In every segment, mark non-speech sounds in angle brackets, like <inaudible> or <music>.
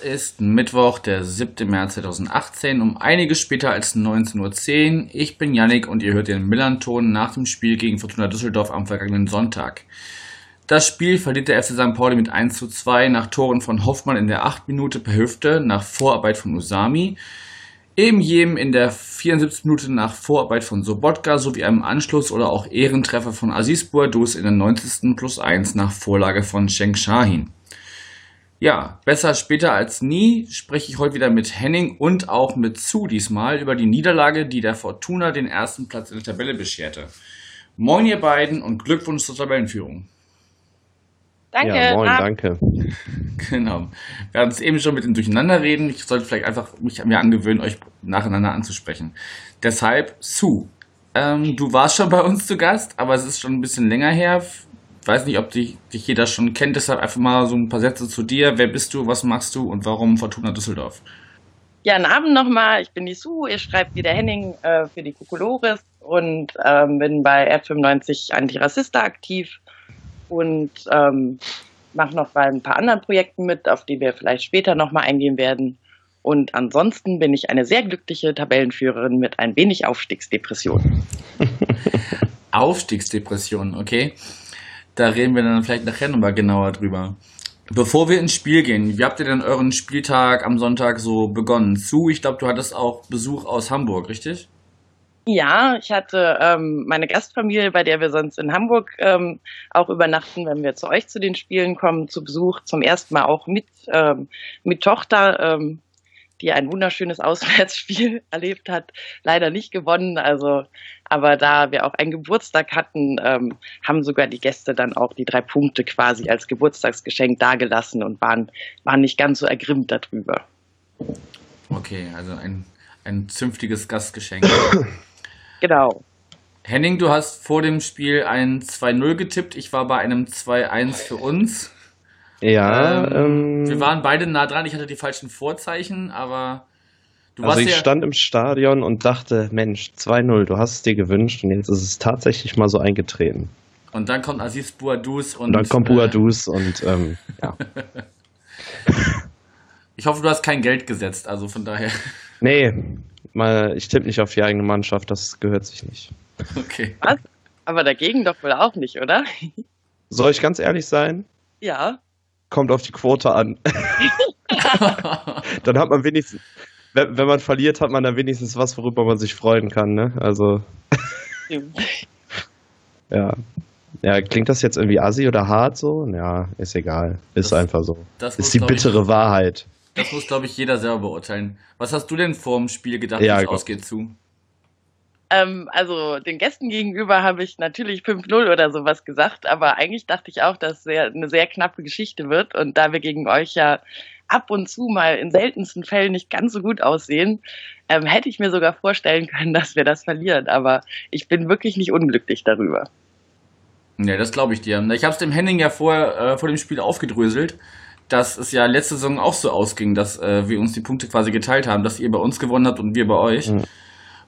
es ist Mittwoch, der 7. März 2018, um einiges später als 19.10 Uhr. Ich bin Yannick und ihr hört den Millanton nach dem Spiel gegen Fortuna Düsseldorf am vergangenen Sonntag. Das Spiel verliert der FC St. Pauli mit 1 zu 2 nach Toren von Hoffmann in der 8 Minute per Hüfte nach Vorarbeit von Usami, eben jedem in der 74 Minute nach Vorarbeit von Sobotka sowie einem Anschluss oder auch Ehrentreffer von Aziz Bouadouz in der 90. plus 1 nach Vorlage von Schenk Shahin. Ja, besser später als nie spreche ich heute wieder mit Henning und auch mit Zu diesmal über die Niederlage, die der Fortuna den ersten Platz in der Tabelle bescherte. Moin ihr beiden und Glückwunsch zur Tabellenführung. Danke. Ja, moin, danke. <laughs> Genau. Wir haben es eben schon mit dem Durcheinanderreden. Ich sollte vielleicht einfach mich mir angewöhnen, euch nacheinander anzusprechen. Deshalb, Su, ähm, du warst schon bei uns zu Gast, aber es ist schon ein bisschen länger her weiß nicht, ob dich, dich jeder schon kennt, deshalb einfach mal so ein paar Sätze zu dir. Wer bist du, was machst du und warum Fortuna Düsseldorf? Ja, einen Abend nochmal. Ich bin die Sue, ihr schreibt wie der Henning äh, für die Kukulores und ähm, bin bei R95 Antirassista aktiv und ähm, mache noch bei ein paar anderen Projekten mit, auf die wir vielleicht später nochmal eingehen werden. Und ansonsten bin ich eine sehr glückliche Tabellenführerin mit ein wenig Aufstiegsdepression. <laughs> Aufstiegsdepression, okay. Da reden wir dann vielleicht nachher nochmal genauer drüber. Bevor wir ins Spiel gehen, wie habt ihr denn euren Spieltag am Sonntag so begonnen? Zu, ich glaube, du hattest auch Besuch aus Hamburg, richtig? Ja, ich hatte ähm, meine Gastfamilie, bei der wir sonst in Hamburg ähm, auch übernachten, wenn wir zu euch zu den Spielen kommen, zu Besuch, zum ersten Mal auch mit, ähm, mit Tochter. Ähm, die ein wunderschönes Auswärtsspiel <laughs> erlebt hat, leider nicht gewonnen. Also, aber da wir auch einen Geburtstag hatten, ähm, haben sogar die Gäste dann auch die drei Punkte quasi als Geburtstagsgeschenk dagelassen und waren, waren nicht ganz so ergrimmt darüber. Okay, also ein, ein zünftiges Gastgeschenk. <coughs> genau. Henning, du hast vor dem Spiel ein 2-0 getippt. Ich war bei einem 2-1 für uns. Ja, ähm, ähm, wir waren beide nah dran. Ich hatte die falschen Vorzeichen, aber du also warst ich ja stand im Stadion und dachte, Mensch, 2-0, du hast es dir gewünscht und jetzt ist es tatsächlich mal so eingetreten. Und dann kommt Aziz Bouadouz und. Und dann kommt Bouadouz äh, und ähm, <laughs> ja. ich hoffe, du hast kein Geld gesetzt, also von daher. <laughs> Nee, mal, ich tippe nicht auf die eigene Mannschaft, das gehört sich nicht. Okay. Was? Aber dagegen doch wohl auch nicht, oder? Soll ich ganz ehrlich sein? Ja kommt auf die Quote an. <laughs> dann hat man wenigstens, wenn, wenn, man verliert, hat man dann wenigstens was, worüber man sich freuen kann, ne? Also. ja. Ja, klingt das jetzt irgendwie assi oder hart so? Ja, ist egal. Ist das, einfach so. Das ist die bittere ich, Wahrheit. Das muss, glaube ich, jeder selber beurteilen. Was hast du denn vor dem Spiel gedacht, ja, wie es ausgeht zu? Ähm, also den Gästen gegenüber habe ich natürlich 5-0 oder sowas gesagt, aber eigentlich dachte ich auch, dass es eine sehr knappe Geschichte wird. Und da wir gegen euch ja ab und zu mal in seltensten Fällen nicht ganz so gut aussehen, ähm, hätte ich mir sogar vorstellen können, <laughs> dass wir das verlieren. Aber ich bin wirklich nicht unglücklich darüber. Ja, das glaube ich dir. Ich habe es dem Henning ja vorher äh, vor dem Spiel aufgedröselt, dass es ja letzte Saison auch so ausging, dass äh, wir uns die Punkte quasi geteilt haben, dass ihr bei uns gewonnen habt und wir bei euch. Mhm.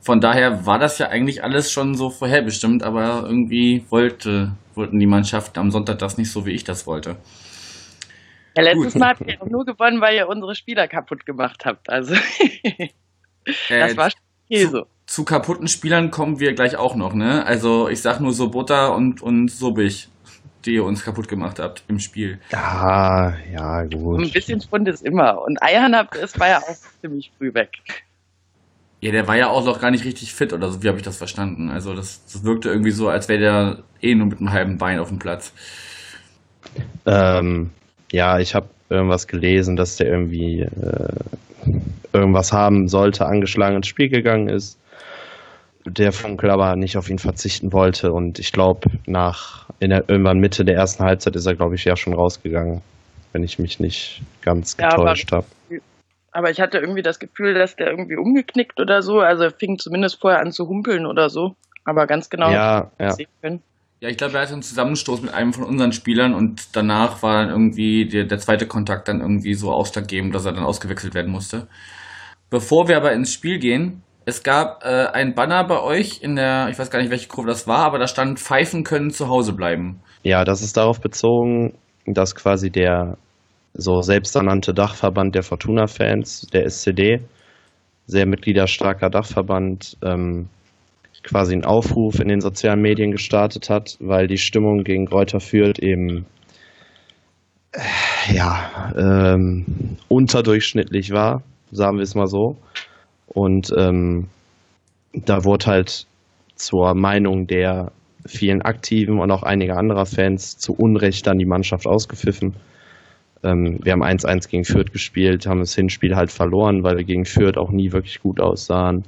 Von daher war das ja eigentlich alles schon so vorherbestimmt, aber irgendwie wollte, wollten die Mannschaften am Sonntag das nicht so, wie ich das wollte. Ja, letztes Gut. Mal habt ihr auch nur gewonnen, weil ihr unsere Spieler kaputt gemacht habt. Also <laughs> das äh, war okay so. Zu kaputten Spielern kommen wir gleich auch noch, ne? Also ich sag nur so Butter und, und Sobich, die ihr uns kaputt gemacht habt im Spiel. Ja, ja, gut. Ein bisschen Spund ist immer. Und Eiern habt, es war ja auch ziemlich früh weg. Ja, der war ja auch noch gar nicht richtig fit oder so, wie habe ich das verstanden? Also das, das wirkte irgendwie so, als wäre der eh nur mit einem halben Bein auf dem Platz. Ähm, ja, ich habe irgendwas gelesen, dass der irgendwie äh, irgendwas haben sollte, angeschlagen ins Spiel gegangen ist. Der Funkel aber nicht auf ihn verzichten wollte und ich glaube, nach in der, irgendwann Mitte der ersten Halbzeit ist er, glaube ich, ja schon rausgegangen, wenn ich mich nicht ganz getäuscht ja, habe. Aber ich hatte irgendwie das Gefühl, dass der irgendwie umgeknickt oder so. Also er fing zumindest vorher an zu humpeln oder so. Aber ganz genau ja, ja. können. Ja, ich glaube, er hatte einen Zusammenstoß mit einem von unseren Spielern und danach war dann irgendwie der, der zweite Kontakt dann irgendwie so ausschlaggebend, dass er dann ausgewechselt werden musste. Bevor wir aber ins Spiel gehen, es gab äh, ein Banner bei euch in der, ich weiß gar nicht, welche Kurve das war, aber da stand Pfeifen können zu Hause bleiben. Ja, das ist darauf bezogen, dass quasi der so selbsternannte Dachverband der Fortuna-Fans, der SCD, sehr mitgliederstarker Dachverband, ähm, quasi einen Aufruf in den sozialen Medien gestartet hat, weil die Stimmung gegen Kräuter Fürth eben äh, ja ähm, unterdurchschnittlich war, sagen wir es mal so. Und ähm, da wurde halt zur Meinung der vielen Aktiven und auch einiger anderer Fans zu Unrecht dann die Mannschaft ausgepfiffen. Ähm, wir haben 1-1 gegen Fürth gespielt, haben das Hinspiel halt verloren, weil wir gegen Fürth auch nie wirklich gut aussahen.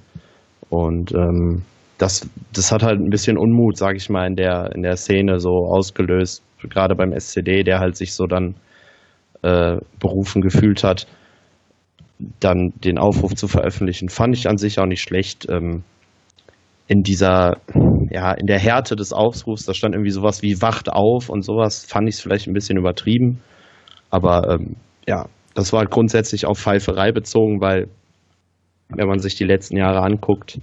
Und ähm, das, das hat halt ein bisschen Unmut, sag ich mal, in der, in der Szene so ausgelöst, gerade beim SCD, der halt sich so dann äh, berufen gefühlt hat, dann den Aufruf zu veröffentlichen, fand ich an sich auch nicht schlecht. Ähm, in dieser, ja, in der Härte des Aufrufs, da stand irgendwie sowas wie Wacht auf und sowas, fand ich es vielleicht ein bisschen übertrieben. Aber ähm, ja, das war grundsätzlich auf Pfeiferei bezogen, weil wenn man sich die letzten Jahre anguckt,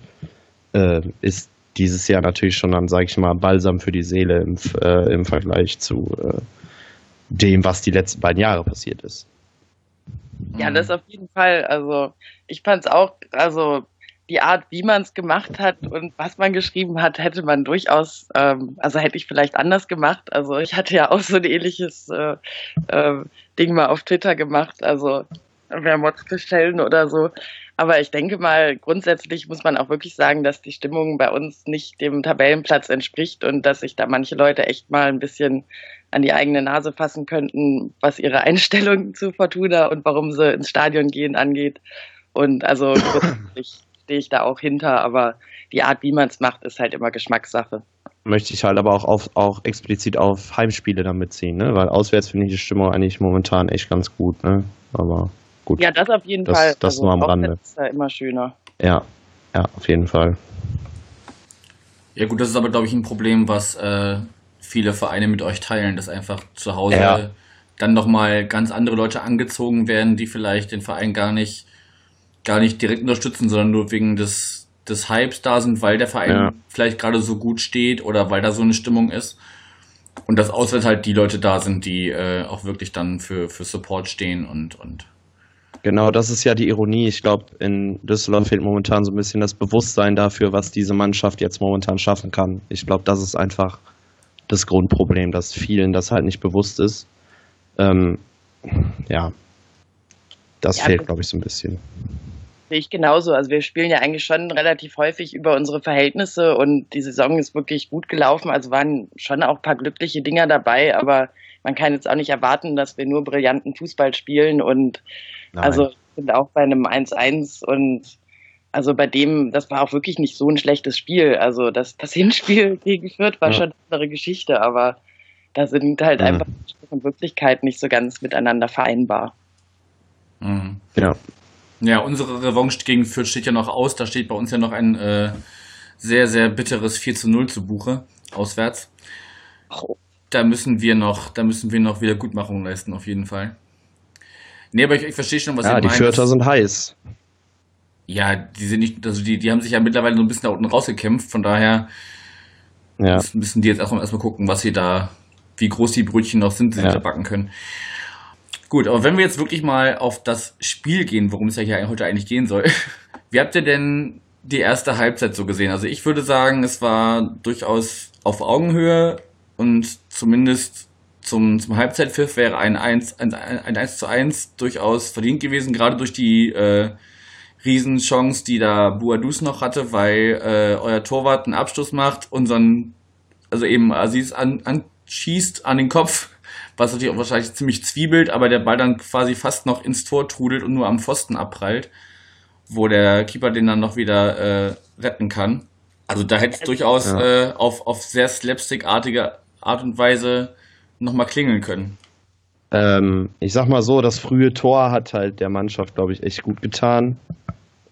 äh, ist dieses Jahr natürlich schon dann, sage ich mal, Balsam für die Seele im, äh, im Vergleich zu äh, dem, was die letzten beiden Jahre passiert ist. Ja, das auf jeden Fall. Also ich fand es auch, also die Art, wie man es gemacht hat und was man geschrieben hat, hätte man durchaus, ähm, also hätte ich vielleicht anders gemacht. Also ich hatte ja auch so ein ähnliches äh, äh, Ding mal auf Twitter gemacht, also wer Mods bestellen oder so. Aber ich denke mal, grundsätzlich muss man auch wirklich sagen, dass die Stimmung bei uns nicht dem Tabellenplatz entspricht und dass sich da manche Leute echt mal ein bisschen an die eigene Nase fassen könnten, was ihre <laughs> Einstellung zu Fortuna und warum sie ins Stadion gehen angeht. Und also <coughs> grundsätzlich stehe ich da auch hinter, aber die Art, wie man es macht, ist halt immer Geschmackssache. Möchte ich halt aber auch, auf, auch explizit auf Heimspiele damit ziehen, ne? weil auswärts finde ich die Stimmung eigentlich momentan echt ganz gut. Ne? Aber gut. Ja, das auf jeden das, Fall. Das also nur am Rande. ist ja immer schöner. Ja, ja, auf jeden Fall. Ja gut, das ist aber, glaube ich, ein Problem, was äh, viele Vereine mit euch teilen, dass einfach zu Hause ja. dann nochmal ganz andere Leute angezogen werden, die vielleicht den Verein gar nicht gar nicht direkt unterstützen, sondern nur wegen des, des Hypes da sind, weil der Verein ja. vielleicht gerade so gut steht oder weil da so eine Stimmung ist. Und dass auswärts halt die Leute da sind, die äh, auch wirklich dann für, für Support stehen und, und. Genau, das ist ja die Ironie. Ich glaube, in Düsseldorf fehlt momentan so ein bisschen das Bewusstsein dafür, was diese Mannschaft jetzt momentan schaffen kann. Ich glaube, das ist einfach das Grundproblem, dass vielen das halt nicht bewusst ist. Ähm, ja, das ja, fehlt, glaube ich, so ein bisschen. Sehe ich genauso. Also wir spielen ja eigentlich schon relativ häufig über unsere Verhältnisse und die Saison ist wirklich gut gelaufen. Also waren schon auch ein paar glückliche Dinger dabei, aber man kann jetzt auch nicht erwarten, dass wir nur brillanten Fußball spielen und Nein. also sind auch bei einem 1-1 und also bei dem, das war auch wirklich nicht so ein schlechtes Spiel. Also das, das <laughs> Hinspiel gegen Fürth war ja. schon eine andere Geschichte, aber da sind halt ja. einfach Wirklichkeit nicht so ganz miteinander vereinbar. Mhm. Ja. Ja, unsere Revanche gegen Fürth steht ja noch aus. Da steht bei uns ja noch ein äh, sehr, sehr bitteres 4 zu 0 zu Buche, auswärts. Da müssen wir noch, da müssen wir noch Wiedergutmachung leisten, auf jeden Fall. Nee, aber ich, ich verstehe schon, was ja, ihr meint. Ja, die Fürther sind heiß. Ja, die sind nicht, also die, die haben sich ja mittlerweile so ein bisschen da unten rausgekämpft, von daher ja. müssen die jetzt erstmal, erstmal gucken, was sie da, wie groß die Brötchen noch sind, die ja. sie da backen können. Gut, aber wenn wir jetzt wirklich mal auf das Spiel gehen, worum es ja hier heute eigentlich gehen soll. <laughs> Wie habt ihr denn die erste Halbzeit so gesehen? Also ich würde sagen, es war durchaus auf Augenhöhe und zumindest zum, zum Halbzeitpfiff wäre ein 1, ein, ein 1 zu 1 durchaus verdient gewesen, gerade durch die äh, Riesenchance, die da Buadus noch hatte, weil äh, euer Torwart einen Abschluss macht, unseren, also eben Aziz an, anschießt an den Kopf was natürlich auch wahrscheinlich ziemlich zwiebelt, aber der Ball dann quasi fast noch ins Tor trudelt und nur am Pfosten abprallt, wo der Keeper den dann noch wieder äh, retten kann. Also da hätte es durchaus ja. äh, auf, auf sehr slapstickartige Art und Weise nochmal klingeln können. Ähm, ich sag mal so, das frühe Tor hat halt der Mannschaft, glaube ich, echt gut getan.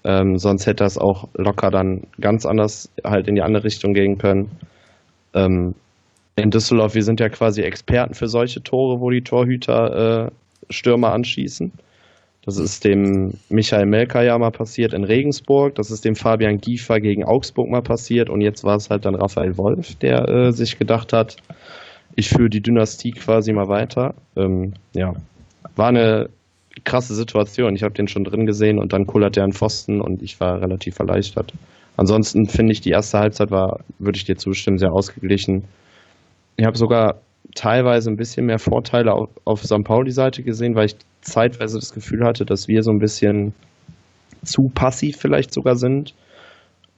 Ähm, sonst hätte das auch locker dann ganz anders halt in die andere Richtung gehen können. Ähm, in Düsseldorf, wir sind ja quasi Experten für solche Tore, wo die Torhüter äh, Stürmer anschießen. Das ist dem Michael Melker ja mal passiert in Regensburg. Das ist dem Fabian Giefer gegen Augsburg mal passiert. Und jetzt war es halt dann Raphael Wolf, der äh, sich gedacht hat, ich führe die Dynastie quasi mal weiter. Ähm, ja, war eine krasse Situation. Ich habe den schon drin gesehen und dann kullert er an Pfosten und ich war relativ erleichtert. Ansonsten finde ich, die erste Halbzeit war, würde ich dir zustimmen, sehr ausgeglichen. Ich habe sogar teilweise ein bisschen mehr Vorteile auf, auf St. Pauli-Seite gesehen, weil ich zeitweise das Gefühl hatte, dass wir so ein bisschen zu passiv vielleicht sogar sind,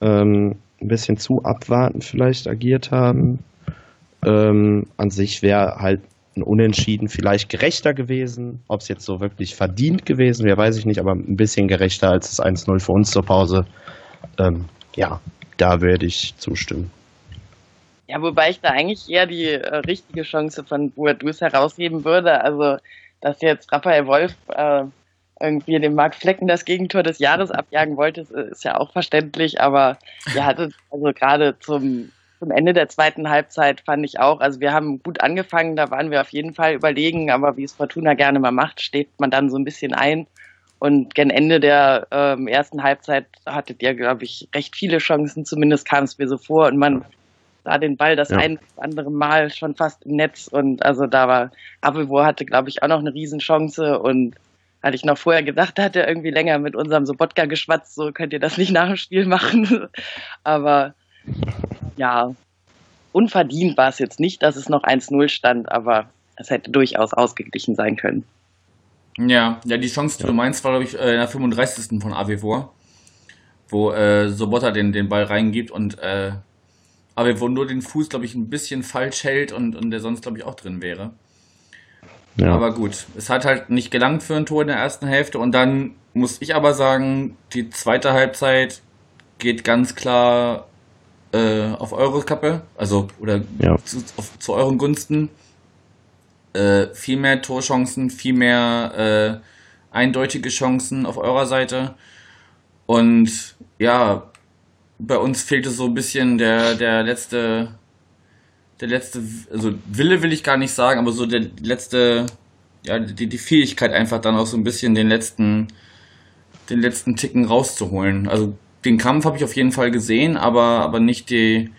ähm, ein bisschen zu abwartend vielleicht agiert haben. Ähm, an sich wäre halt ein Unentschieden vielleicht gerechter gewesen. Ob es jetzt so wirklich verdient gewesen wäre, weiß ich nicht, aber ein bisschen gerechter als das 1-0 für uns zur Pause. Ähm, ja, da würde ich zustimmen. Ja, wobei ich da eigentlich eher die äh, richtige Chance von Boadus herausheben würde. Also, dass jetzt Raphael Wolf äh, irgendwie dem Marc Flecken das Gegentor des Jahres abjagen wollte, ist, ja auch verständlich. Aber er hatte also gerade zum, zum Ende der zweiten Halbzeit fand ich auch, also wir haben gut angefangen, da waren wir auf jeden Fall überlegen, aber wie es Fortuna gerne mal macht, steht man dann so ein bisschen ein. Und gen Ende der ähm, ersten Halbzeit hattet ihr, glaube ich, recht viele Chancen, zumindest kam es mir so vor. Und man sah den Ball das ja. ein oder andere Mal schon fast im Netz. Und also da war, Abelwo hatte, glaube ich, auch noch eine Riesenchance. Und hatte ich noch vorher gedacht, da hat er irgendwie länger mit unserem Sobotka geschwatzt, so könnt ihr das nicht nach dem Spiel machen. <laughs> aber ja, unverdient war es jetzt nicht, dass es noch 1-0 stand, aber es hätte durchaus ausgeglichen sein können. Ja, ja, die Chance, die ja. du meinst, war, glaube ich, äh, in der 35. von Avevor, wo äh, Sobotta den, den Ball reingibt und äh, Avevor nur den Fuß, glaube ich, ein bisschen falsch hält und, und der sonst, glaube ich, auch drin wäre. Ja. Aber gut, es hat halt nicht gelangt für ein Tor in der ersten Hälfte und dann muss ich aber sagen, die zweite Halbzeit geht ganz klar äh, auf eure Kappe, also oder ja. zu, auf, zu euren Gunsten äh, viel mehr Torchancen, viel mehr äh, eindeutige Chancen auf eurer Seite. Und ja, bei uns fehlte so ein bisschen der, der letzte, der letzte, also Wille will ich gar nicht sagen, aber so der letzte, ja, die, die Fähigkeit einfach dann auch so ein bisschen den letzten, den letzten Ticken rauszuholen. Also den Kampf habe ich auf jeden Fall gesehen, aber, aber nicht die,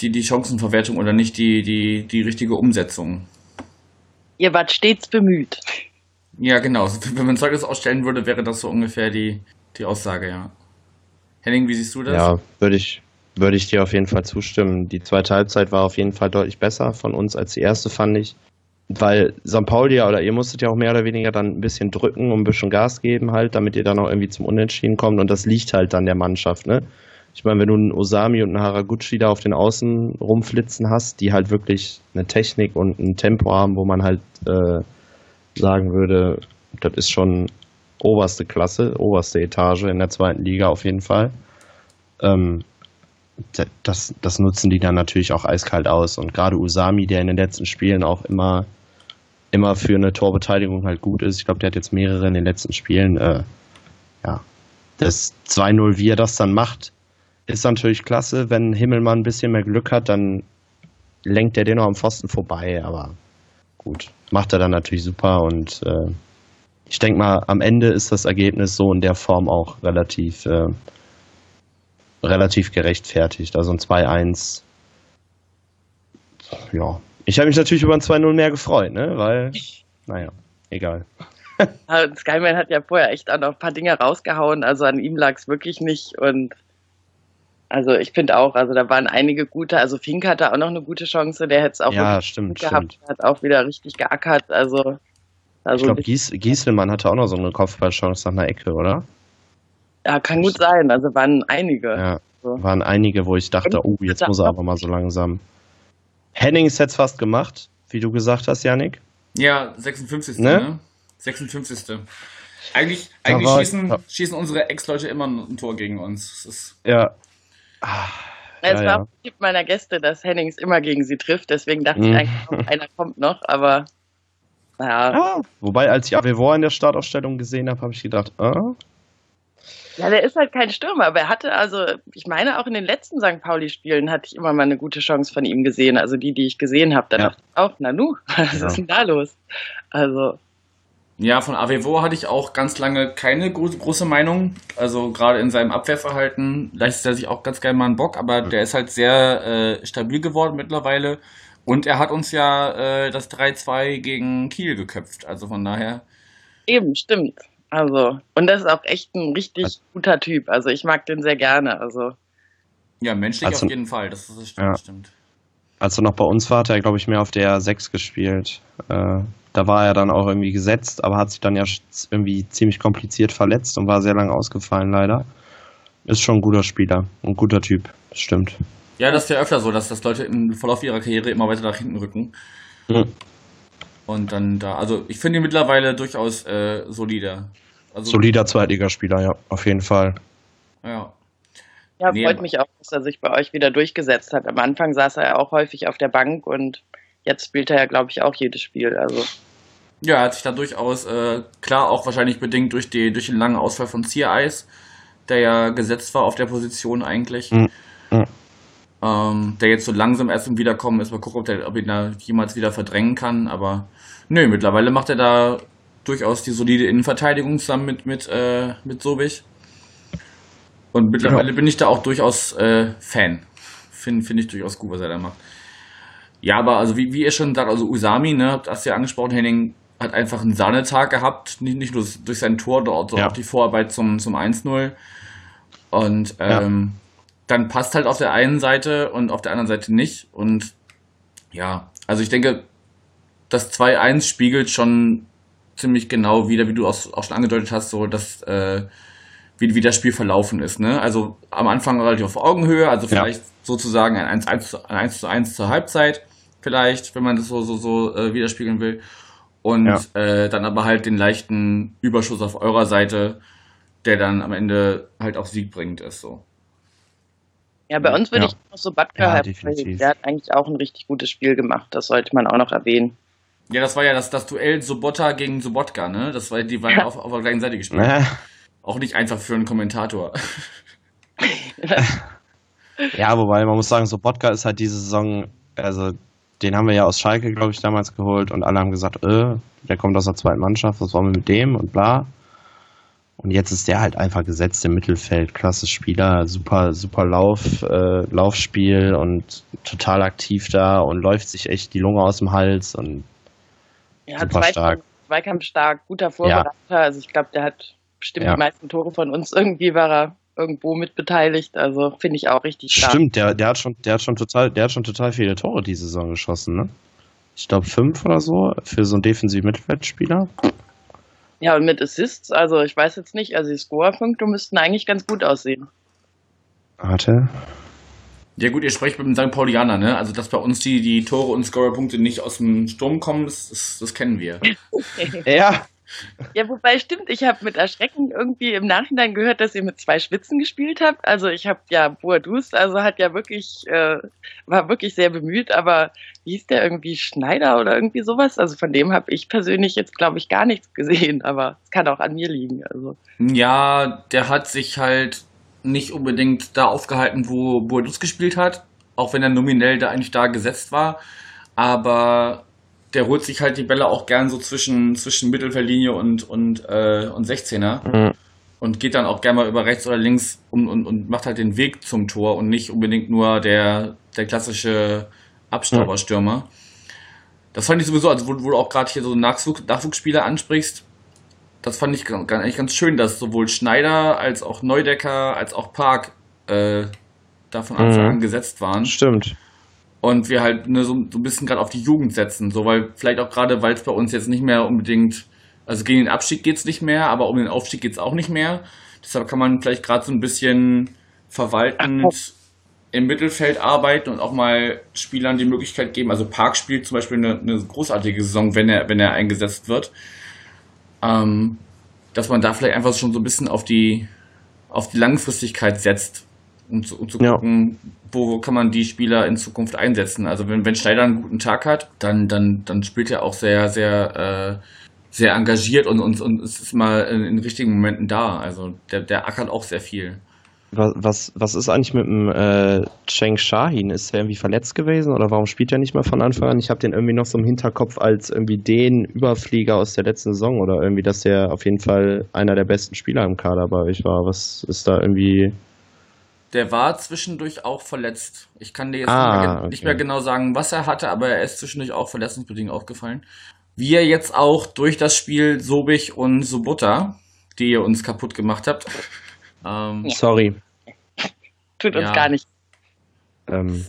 die, die Chancenverwertung oder nicht die, die, die richtige Umsetzung. Ihr wart stets bemüht. Ja, genau. Wenn man Zeugnis ausstellen würde, wäre das so ungefähr die, die Aussage, ja. Henning, wie siehst du das? Ja, würde ich, würde ich dir auf jeden Fall zustimmen. Die zweite Halbzeit war auf jeden Fall deutlich besser von uns als die erste, fand ich. Weil St. Pauli ja, oder ihr musstet ja auch mehr oder weniger dann ein bisschen drücken und ein bisschen Gas geben halt, damit ihr dann auch irgendwie zum Unentschieden kommt. Und das liegt halt dann der Mannschaft, ne? Ich meine, wenn du einen Osami und einen Haraguchi da auf den Außen rumflitzen hast, die halt wirklich eine Technik und ein Tempo haben, wo man halt äh, sagen würde, das ist schon oberste Klasse, oberste Etage in der zweiten Liga auf jeden Fall. Ähm, das, das nutzen die dann natürlich auch eiskalt aus. Und gerade Usami, der in den letzten Spielen auch immer, immer für eine Torbeteiligung halt gut ist, ich glaube, der hat jetzt mehrere in den letzten Spielen, äh, ja, das 2-0, wie er das dann macht, ist natürlich klasse. Wenn Himmelmann ein bisschen mehr Glück hat, dann lenkt er den noch am Pfosten vorbei. Aber gut, macht er dann natürlich super. Und äh, ich denke mal, am Ende ist das Ergebnis so in der Form auch relativ, äh, relativ gerechtfertigt. Also ein 2-1. Ja. Ich habe mich natürlich über ein 2-0 mehr gefreut, ne? Weil, naja, egal. <laughs> Skyman hat ja vorher echt auch noch ein paar Dinge rausgehauen, also an ihm lag es wirklich nicht und also ich finde auch, also da waren einige gute, also Fink hatte auch noch eine gute Chance, der hätte es auch ja, stimmt, gehabt, stimmt. hat auch wieder richtig geackert, also, also ich glaube Gies, Gieselmann hatte auch noch so eine Kopfballchance nach einer Ecke, oder? Ja, kann gut sein, also waren einige. Ja, so. waren einige, wo ich dachte, oh, jetzt muss er aber mal so langsam. Hennings hätte es fast gemacht, wie du gesagt hast, Janik. Ja, 56. Ne? ne? 56. Eigentlich, eigentlich schießen, schießen unsere Ex-Leute immer ein Tor gegen uns. ja, Ach, es ja, war ja. Meiner Gäste, dass Hennings immer gegen sie trifft, deswegen dachte ich mhm. eigentlich, einer kommt noch, aber naja. Ah, wobei, als ich Avevor in der Startaufstellung gesehen habe, habe ich gedacht, ah. Ja, der ist halt kein Stürmer, aber er hatte also, ich meine auch in den letzten St. Pauli-Spielen hatte ich immer mal eine gute Chance von ihm gesehen, also die, die ich gesehen habe. Da ja. dachte ich auch, Nanu, <laughs> was ja. ist denn da los? Also, Ja, von Avevo hatte ich auch ganz lange keine große, große Meinung. Also gerade in seinem Abwehrverhalten leistet er sich auch ganz gerne mal einen Bock, aber der ist halt sehr äh, stabil geworden mittlerweile. Und er hat uns ja äh, das 3-2 gegen Kiel geköpft. Also von daher. Eben, stimmt. Also, und das ist auch echt ein richtig Also- guter Typ. Also ich mag den sehr gerne. Also, Ja, menschlich Also- auf jeden Fall. Das, das stimmt, Ja. stimmt. Als er noch bei uns war, hat er, glaube ich, mehr auf der 6 gespielt. Äh, da war er dann auch irgendwie gesetzt, aber hat sich dann ja irgendwie ziemlich kompliziert verletzt und war sehr lange ausgefallen, leider. Ist schon ein guter Spieler, ein guter Typ, das stimmt. Ja, das ist ja öfter so, dass, dass Leute im Verlauf ihrer Karriere immer weiter nach hinten rücken. Mhm. Und dann da, also ich finde ihn mittlerweile durchaus äh, solider. Also, Solider Zweitligaspieler, ja, auf jeden Fall. Ja. ja, Nee, freut mich auch, dass er sich bei euch wieder durchgesetzt hat. Am Anfang saß er ja auch häufig auf der Bank und jetzt spielt er ja, glaube ich, auch jedes Spiel. Also, Ja, er hat sich da durchaus, äh, klar, auch wahrscheinlich bedingt durch, die, durch den langen Ausfall von Ziereis, der ja gesetzt war auf der Position eigentlich. Mhm. Mhm. Ähm, der jetzt so langsam erst im Wiederkommen ist. Mal gucken, ob, der, ob ihn da jemals wieder verdrängen kann. Aber nö, mittlerweile macht er da durchaus die solide Innenverteidigung zusammen mit, mit, äh, mit Sobich. Und mittlerweile bin ich da auch durchaus äh, Fan. Finde find ich durchaus gut, was er da macht. Ja, aber also wie, wie ihr schon sagt, also Usami, ne, habt das ja angesprochen, Henning, hat einfach einen Sahnetag gehabt, nicht, nicht nur durch sein Tor, sondern Ja. auch die Vorarbeit zum, zum 1-0. Und ähm, dann passt halt auf der einen Seite und auf der anderen Seite nicht. Und ja, also ich denke, das 2-1 spiegelt schon ziemlich genau wieder, wie du auch, auch schon angedeutet hast, so dass äh, wie, wie das Spiel verlaufen ist. Ne? Also am Anfang relativ auf Augenhöhe, also Ja. vielleicht sozusagen ein 1, 1, zu- ein 1 zu 1 zur Halbzeit, vielleicht, wenn man das so, so, so äh, widerspiegeln will. Und Ja. äh, dann aber halt den leichten Überschuss auf eurer Seite, der dann am Ende halt auch siegbringend ist. So. Ja, bei uns würde Ja. ich noch so Batka Ja, definitiv. Der hat eigentlich auch ein richtig gutes Spiel gemacht. Das sollte man auch noch erwähnen. Ja, das war ja das, das Duell Sobotta gegen Sobotka, ne? Das war, die waren Ja. auf, auf der gleichen Seite gespielt. Äh, Auch nicht einfach für einen Kommentator. <laughs> ja, wobei man muss sagen, so Bodka ist halt diese Saison, also den haben wir ja aus Schalke, glaube ich, damals geholt und alle haben gesagt, äh, der kommt aus der zweiten Mannschaft, was wollen wir mit dem und bla. Und jetzt ist der halt einfach gesetzt im Mittelfeld, klasse Spieler, super, super Lauf, äh, Laufspiel und total aktiv da und läuft sich echt die Lunge aus dem Hals und Ja, Super stark. Zweikampf stark, guter Vorbereiter. Also ich glaube, der hat bestimmt Ja. die meisten Tore von uns. Irgendwie war er irgendwo mit beteiligt. Also finde ich auch richtig stark. Stimmt, der, der hat schon, der hat schon total, der hat schon total viele Tore diese Saison geschossen, ne? Ich glaube fünf oder so für so einen defensiven Mittelfeldspieler. Ja, und mit Assists, also ich weiß jetzt nicht, also die Scorerpunkte müssten eigentlich ganz gut aussehen. Warte. Ja gut, ihr sprecht mit dem St. Paulianer, ne? Also dass bei uns die, die Tore und Scorerpunkte nicht aus dem Sturm kommen, das, das, das kennen wir. <laughs> Ja. Ja, wobei stimmt, ich habe mit Erschrecken irgendwie im Nachhinein gehört, dass ihr mit zwei Schwitzen gespielt habt. Also ich habe ja Boadus, also hat ja wirklich, äh, war wirklich sehr bemüht, aber wie hieß der irgendwie Schneider oder irgendwie sowas? Also von dem habe ich persönlich jetzt, glaube ich, gar nichts gesehen, <laughs> aber es kann auch an mir liegen. Also Ja, der hat sich halt nicht unbedingt da aufgehalten, wo Boadus gespielt hat, auch wenn er nominell da eigentlich da gesetzt war. Aber der holt sich halt die Bälle auch gern so zwischen, zwischen Mittelfeldlinie und, und, äh, und 16er Mhm. und geht dann auch gerne mal über rechts oder links und, und, und macht halt den Weg zum Tor und nicht unbedingt nur der, der klassische Abstauberstürmer. Das fand ich sowieso, also wo, wo du auch gerade hier so Nachwuchs, Nachwuchsspieler ansprichst, das fand ich ganz, eigentlich ganz schön, dass sowohl Schneider als auch Neudecker als auch Park äh, da von Anfang Mhm. an gesetzt waren. Stimmt. Und wir halt ne, so, so ein bisschen gerade auf die Jugend setzen. So, weil vielleicht auch gerade, weil es bei uns jetzt nicht mehr unbedingt, also gegen den Abstieg geht's nicht mehr, aber um den Aufstieg geht's auch nicht mehr. Deshalb kann man vielleicht gerade so ein bisschen verwaltend im Mittelfeld arbeiten und auch mal Spielern die Möglichkeit geben. Also Park spielt zum Beispiel eine, eine großartige Saison, wenn er, wenn er eingesetzt wird. Ähm, dass man da vielleicht einfach schon so ein bisschen auf die, auf die Langfristigkeit setzt, um zu, um zu Ja. gucken, wo, wo kann man die Spieler in Zukunft einsetzen. Also wenn, wenn Schneider einen guten Tag hat, dann, dann, dann spielt er auch sehr, sehr, äh, sehr engagiert und, und, und es ist mal in, in richtigen Momenten da. Also der, der ackert auch sehr viel. Was, was, was ist eigentlich mit dem äh, Cheng Shahin? Ist er irgendwie verletzt gewesen oder warum spielt er nicht mehr von Anfang an? Ich habe den irgendwie noch so im Hinterkopf als irgendwie den Überflieger aus der letzten Saison oder irgendwie, dass der auf jeden Fall einer der besten Spieler im Kader bei euch war. Was ist da irgendwie. Der war zwischendurch auch verletzt. Ich kann dir jetzt Ah, nicht, mehr, okay. nicht mehr genau sagen, was er hatte, aber er ist zwischendurch auch verletzungsbedingt aufgefallen. Wir jetzt auch durch das Spiel Sobich und Sobota, die ihr uns kaputt gemacht habt. <laughs> Ähm, Sorry. Tut uns Ja. gar nicht. Ähm,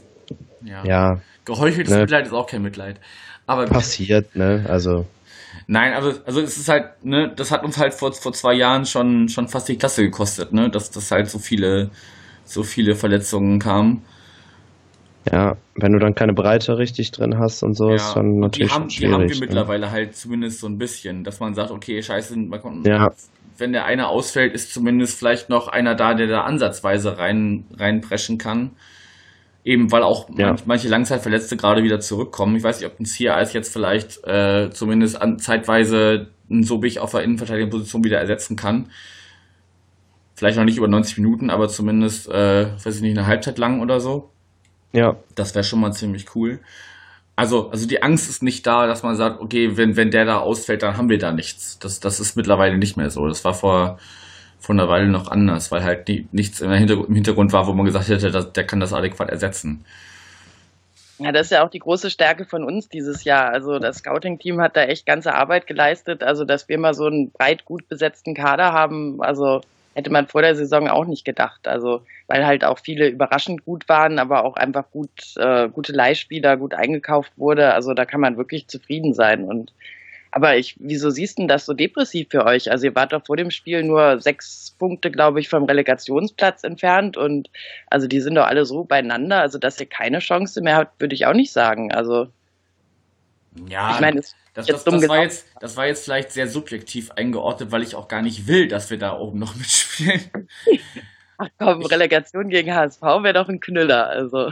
ja. ja, Geheucheltes Ne. Mitleid ist auch kein Mitleid. Aber passiert, ne? Also. Nein, also, also es ist halt, ne, das hat uns halt vor, vor zwei Jahren schon, schon fast die Klasse gekostet, ne, dass, dass halt so viele, so viele Verletzungen kamen. Ja, wenn du dann keine Breite richtig drin hast und so, ist Ja, dann und die natürlich haben, schon die haben wir schwierig. ne? mittlerweile halt zumindest so ein bisschen, dass man sagt, okay, scheiße, man kommt, Ja. wenn der eine ausfällt, ist zumindest vielleicht noch einer da, der da ansatzweise rein, reinpreschen kann. Eben weil auch Ja. manch, manche Langzeitverletzte gerade wieder zurückkommen. Ich weiß nicht, ob ein CRS jetzt vielleicht äh, zumindest an, zeitweise ein Sobich auf der Innenverteidigungsposition wieder ersetzen kann. Vielleicht noch nicht über 90 Minuten, aber zumindest, äh, weiß ich nicht, eine Halbzeit lang oder so. Ja, Das wäre schon mal ziemlich cool. Also, also die Angst ist nicht da, dass man sagt, okay, wenn, wenn der da ausfällt, dann haben wir da nichts. Das, das ist mittlerweile nicht mehr so. Das war vor, vor einer Weile noch anders, weil halt nie, nichts im Hintergrund, im Hintergrund war, wo man gesagt hätte, dass, der kann das adäquat ersetzen. Ja, das ist ja auch die große Stärke von uns dieses Jahr. Also das Scouting-Team hat da echt ganze Arbeit geleistet. Also dass wir mal so einen breit gut besetzten Kader haben, also hätte man vor der Saison auch nicht gedacht. Also weil halt auch viele überraschend gut waren, aber auch einfach gut äh, gute Leihspieler gut eingekauft wurde. Also da kann man wirklich zufrieden sein. Und aber ich, wieso siehst du denn das so depressiv für euch? Also ihr wart doch vor dem Spiel nur sechs Punkte, glaube ich, vom Relegationsplatz entfernt und also die sind doch alle so beieinander, also dass ihr keine Chance mehr habt, würde ich auch nicht sagen. Also Ja, ich meine, das, jetzt das, dumm das, war jetzt, das war jetzt vielleicht sehr subjektiv eingeordnet, weil ich auch gar nicht will, dass wir da oben noch <laughs> mitspielen. ach komm, Relegation gegen HSV wäre doch ein Knüller. Also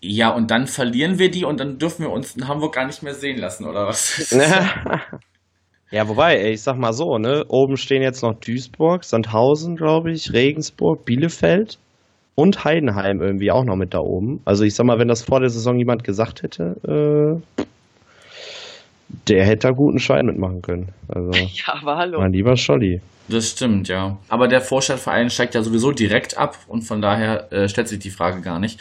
Ja, und dann verlieren wir die und dann dürfen wir uns in Hamburg gar nicht mehr sehen lassen, oder was? <laughs> ja, wobei, ich sag mal so, ne? Oben stehen jetzt noch Duisburg, Sandhausen, glaube ich, Regensburg, Bielefeld und Heidenheim irgendwie auch noch mit da oben. Also ich sag mal, wenn das vor der Saison jemand gesagt hätte, äh, der hätte da guten Schein mitmachen können. Also, <laughs> ja, aber hallo. mein lieber Scholli. Das stimmt, ja. Aber der Vorstadtverein steigt ja sowieso direkt ab und von daher äh, stellt sich die Frage gar nicht.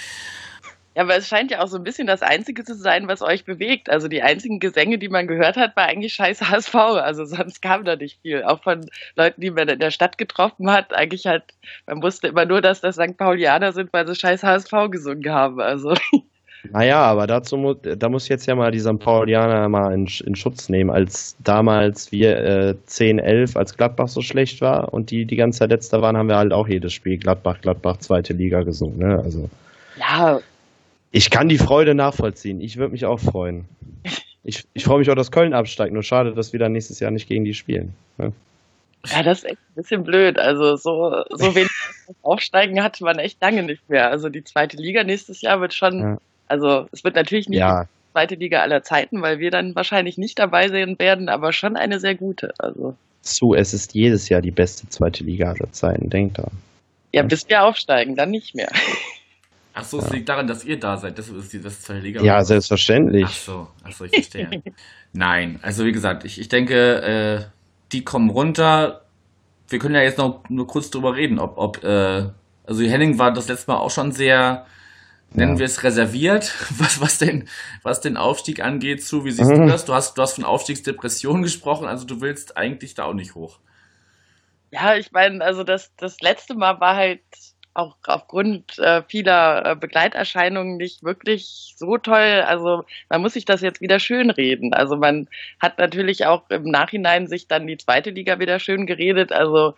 Ja, aber es scheint ja auch so ein bisschen das Einzige zu sein, was euch bewegt. Also die einzigen Gesänge, die man gehört hat, war eigentlich scheiß HSV. Also sonst kam da nicht viel. Auch von Leuten, die man in der Stadt getroffen hat. Eigentlich hat, man wusste immer nur, dass das St. Paulianer sind, weil sie scheiß HSV gesungen haben. Also <laughs> Naja, aber dazu mu da muss ich jetzt ja mal die St. Paulianer mal in, in Schutz nehmen, als damals wir äh, 10, 11, als Gladbach so schlecht war und die die ganze Zeit letzter waren, haben wir halt auch jedes Spiel Gladbach, Gladbach, zweite Liga gesungen. Ne? Also ja, ich kann die Freude nachvollziehen. Ich würde mich auch freuen. Ich, ich freue mich auch, dass Köln absteigt. Nur schade, dass wir dann nächstes Jahr nicht gegen die spielen. Ne? Ja, das ist echt ein bisschen blöd. Also so, so wenig Aufsteigen hatte man echt lange nicht mehr. Also die zweite Liga nächstes Jahr wird schon, Ja. Also es wird natürlich nicht Ja, die zweite Liga aller Zeiten, weil wir dann wahrscheinlich nicht dabei sein werden, aber schon eine sehr gute. Also zu, es ist jedes Jahr die beste zweite Liga aller Zeiten. Denkt da. ja, bis wir aufsteigen, dann nicht mehr. <laughs> Ach so, es liegt daran, dass ihr da seid. Das ist die das zweite Liga. Ja, Ach selbstverständlich. so, ach so, ich verstehe. <laughs> Nein, also wie gesagt, ich, ich denke, äh, die kommen runter. Wir können ja jetzt noch nur kurz drüber reden, ob, ob äh, also Henning war das letzte Mal auch schon sehr, nennen Ja. wir es reserviert, <laughs> was, was den, was den Aufstieg angeht, zu. Wie siehst du Mhm. das? Du hast, du hast von Aufstiegsdepression <laughs> gesprochen, also du willst eigentlich da auch nicht hoch. Ja, ich meine, also das, das letzte Mal war halt auch aufgrund äh, vieler äh, Begleiterscheinungen nicht wirklich so toll. Also man muss sich das jetzt wieder schön reden. Also man hat natürlich auch im Nachhinein sich dann die zweite Liga wieder schön geredet. Also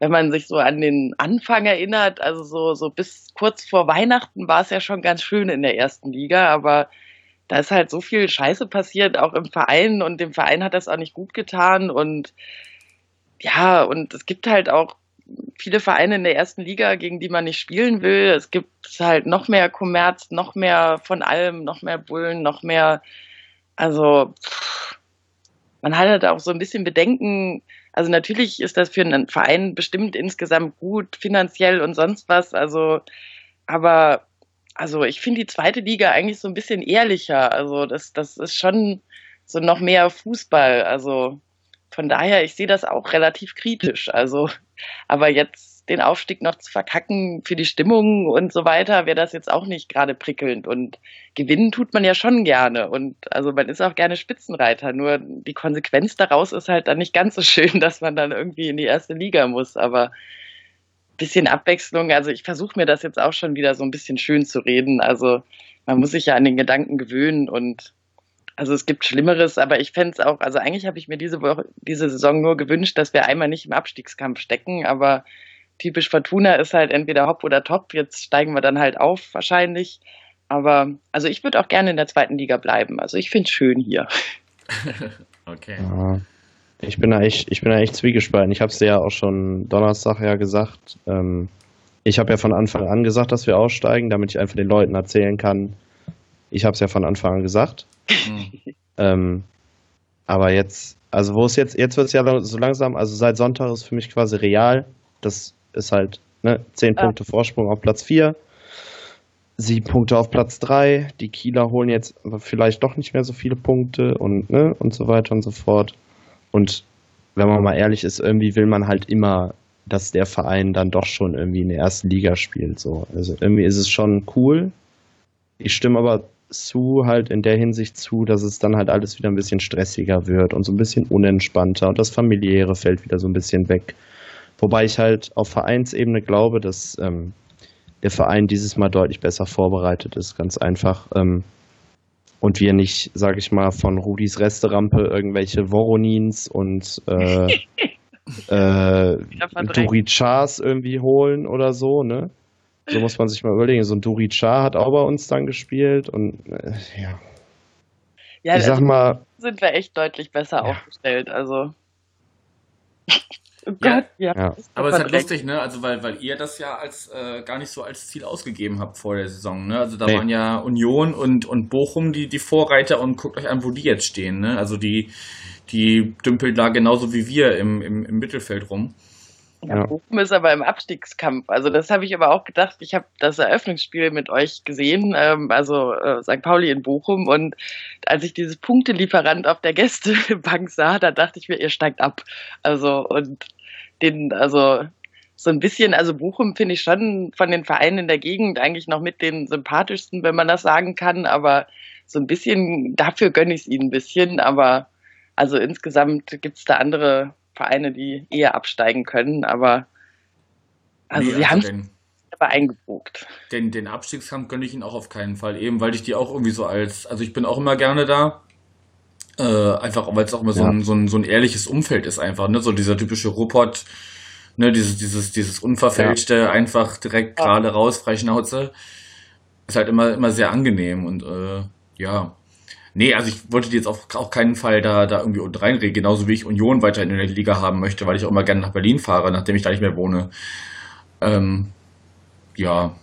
wenn man sich so an den Anfang erinnert, also so, so bis kurz vor Weihnachten war es ja schon ganz schön in der ersten Liga, aber da ist halt so viel Scheiße passiert, auch im Verein und dem Verein hat das auch nicht gut getan und ja, und es gibt halt auch viele Vereine in der ersten Liga, gegen die man nicht spielen will. Es gibt halt noch mehr Kommerz, noch mehr von allem, noch mehr Bullen, noch mehr, also pff, man hat halt auch so ein bisschen Bedenken, Also natürlich ist das für einen Verein bestimmt insgesamt gut, finanziell und sonst was. Also, aber also ich finde die zweite Liga eigentlich so ein bisschen ehrlicher. Also das, das ist schon so noch mehr Fußball. Also von daher, ich sehe das auch relativ kritisch. Also, aber jetzt den Aufstieg noch zu verkacken für die Stimmung und so weiter, wäre das jetzt auch nicht gerade prickelnd. Und gewinnen tut man ja schon gerne. Und also man ist auch gerne Spitzenreiter. Nur die Konsequenz daraus ist halt dann nicht ganz so schön, <laughs> dass man dann irgendwie in die erste Liga muss. Aber bisschen Abwechslung. Also ich versuche mir das jetzt auch schon wieder so ein bisschen schön zu reden. Also man muss sich ja an den Gedanken gewöhnen und also es gibt Schlimmeres, aber ich fände es auch, also eigentlich habe ich mir diese Woche, diese Saison nur gewünscht, dass wir einmal nicht im Abstiegskampf stecken, aber typisch Fortuna ist halt entweder hopp oder top. Jetzt steigen wir dann halt auf wahrscheinlich. Aber also ich würde auch gerne in der zweiten Liga bleiben. Also ich finde es schön hier. <laughs> okay. Ja. Ich bin da echt, ich bin da echt zwiegespalten. Ich habe es dir ja auch schon Donnerstag ja gesagt. Ähm, ich habe ja von Anfang an gesagt, dass wir aussteigen, damit ich einfach den Leuten erzählen kann. Ich habe es ja von Anfang an gesagt. Mhm. ähm, aber jetzt, also wo es jetzt, jetzt wird es ja so langsam, also seit Sonntag ist für mich quasi real. Das ist halt ne, 10 ja. Punkte Vorsprung auf Platz 4, 7 Punkte auf Platz 3. Die Kieler holen jetzt aber vielleicht doch nicht mehr so viele Punkte und, ne, und so weiter und so fort. Und wenn man mal ehrlich ist, irgendwie will man halt immer, dass der Verein dann doch schon irgendwie in der ersten Liga spielt. So. Also irgendwie ist es schon cool. Ich stimme aber zu, halt in der Hinsicht zu, dass es dann halt alles wieder ein bisschen stressiger wird und so ein bisschen unentspannter und das Familiäre fällt wieder so ein bisschen weg. Wobei ich halt auf Vereinsebene glaube, dass ähm, der Verein dieses Mal deutlich besser vorbereitet ist, ganz einfach. Ähm, und wir nicht, sag ich mal, von Rudis Resterampe irgendwelche Voronins und äh, <laughs> äh, Durichars irgendwie holen oder so, ne? So muss man sich mal überlegen. So ein Durichar hat auch bei uns dann gespielt und äh, ja. Ja, ich sag also mal. Sind wir echt deutlich besser ja. aufgestellt, also. <laughs> Oh Gott, ja. ja. Aber es ist halt lustig, ne? Also weil, weil ihr das ja als äh, gar nicht so als Ziel ausgegeben habt vor der Saison, ne? Also da nee. waren ja Union und, und Bochum die, die Vorreiter und guckt euch an, wo die jetzt stehen, ne? Also die, die dümpeln da genauso wie wir im, im, im Mittelfeld rum. Ja, Bochum ist aber im Abstiegskampf. Also das habe ich aber auch gedacht. Ich habe das Eröffnungsspiel mit euch gesehen, ähm, also äh, St. Pauli in Bochum. Und als ich dieses Punktelieferant auf der Gästebank sah, da dachte ich mir, ihr steigt ab. Also und den, also so ein bisschen, also Bochum finde ich schon von den Vereinen in der Gegend eigentlich noch mit den sympathischsten, wenn man das sagen kann, aber so ein bisschen, dafür gönne ich es ihnen ein bisschen, aber also insgesamt gibt es da andere Vereine, die eher absteigen können, aber also nee, sie also haben aber eingebucht. Den, den Abstiegskampf gönne ich ihnen auch auf keinen Fall, eben weil ich die auch irgendwie so als, also ich bin auch immer gerne da, äh, einfach, weil es auch immer ja. so, ein, so, ein, so ein ehrliches Umfeld ist einfach, ne? So dieser typische Ruppert, ne, dieses, dieses, dieses Unverfälschte, ja. einfach direkt gerade raus, Freischnauze. Ist halt immer, immer sehr angenehm und äh, ja. Nee, also ich wollte die jetzt auf auch keinen Fall da, da irgendwie unten reinreden, genauso wie ich Union weiterhin in der Liga haben möchte, weil ich auch immer gerne nach Berlin fahre, nachdem ich da nicht mehr wohne. Ähm, ja.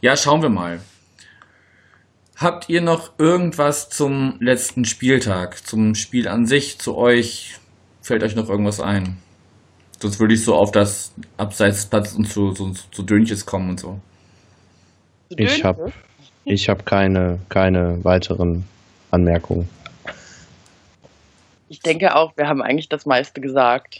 Ja, schauen wir mal. Habt ihr noch irgendwas zum letzten Spieltag, zum Spiel an sich, zu euch? Fällt euch noch irgendwas ein? Sonst würde ich so auf das Abseitsplatz und zu, so, zu Dönches kommen und so. Ich habe ich hab keine, keine weiteren Anmerkungen. Ich denke auch, wir haben eigentlich das meiste gesagt.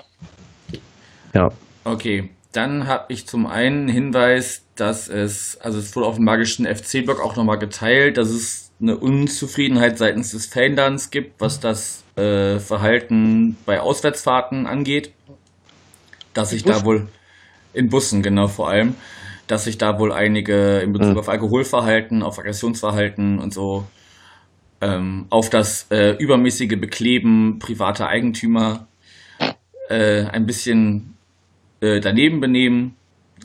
Ja. Okay, dann habe ich zum einen Hinweis, dass es, also es wurde auf dem magischen FC-Blog auch nochmal geteilt, dass es eine Unzufriedenheit seitens des Fanlands gibt, was das äh, Verhalten bei Auswärtsfahrten angeht. Dass sich da wohl in Bussen, genau vor allem, dass sich da wohl einige in Bezug mhm. auf Alkoholverhalten, auf Aggressionsverhalten und so ähm, auf das äh, übermäßige Bekleben privater Eigentümer äh, ein bisschen äh, daneben benehmen.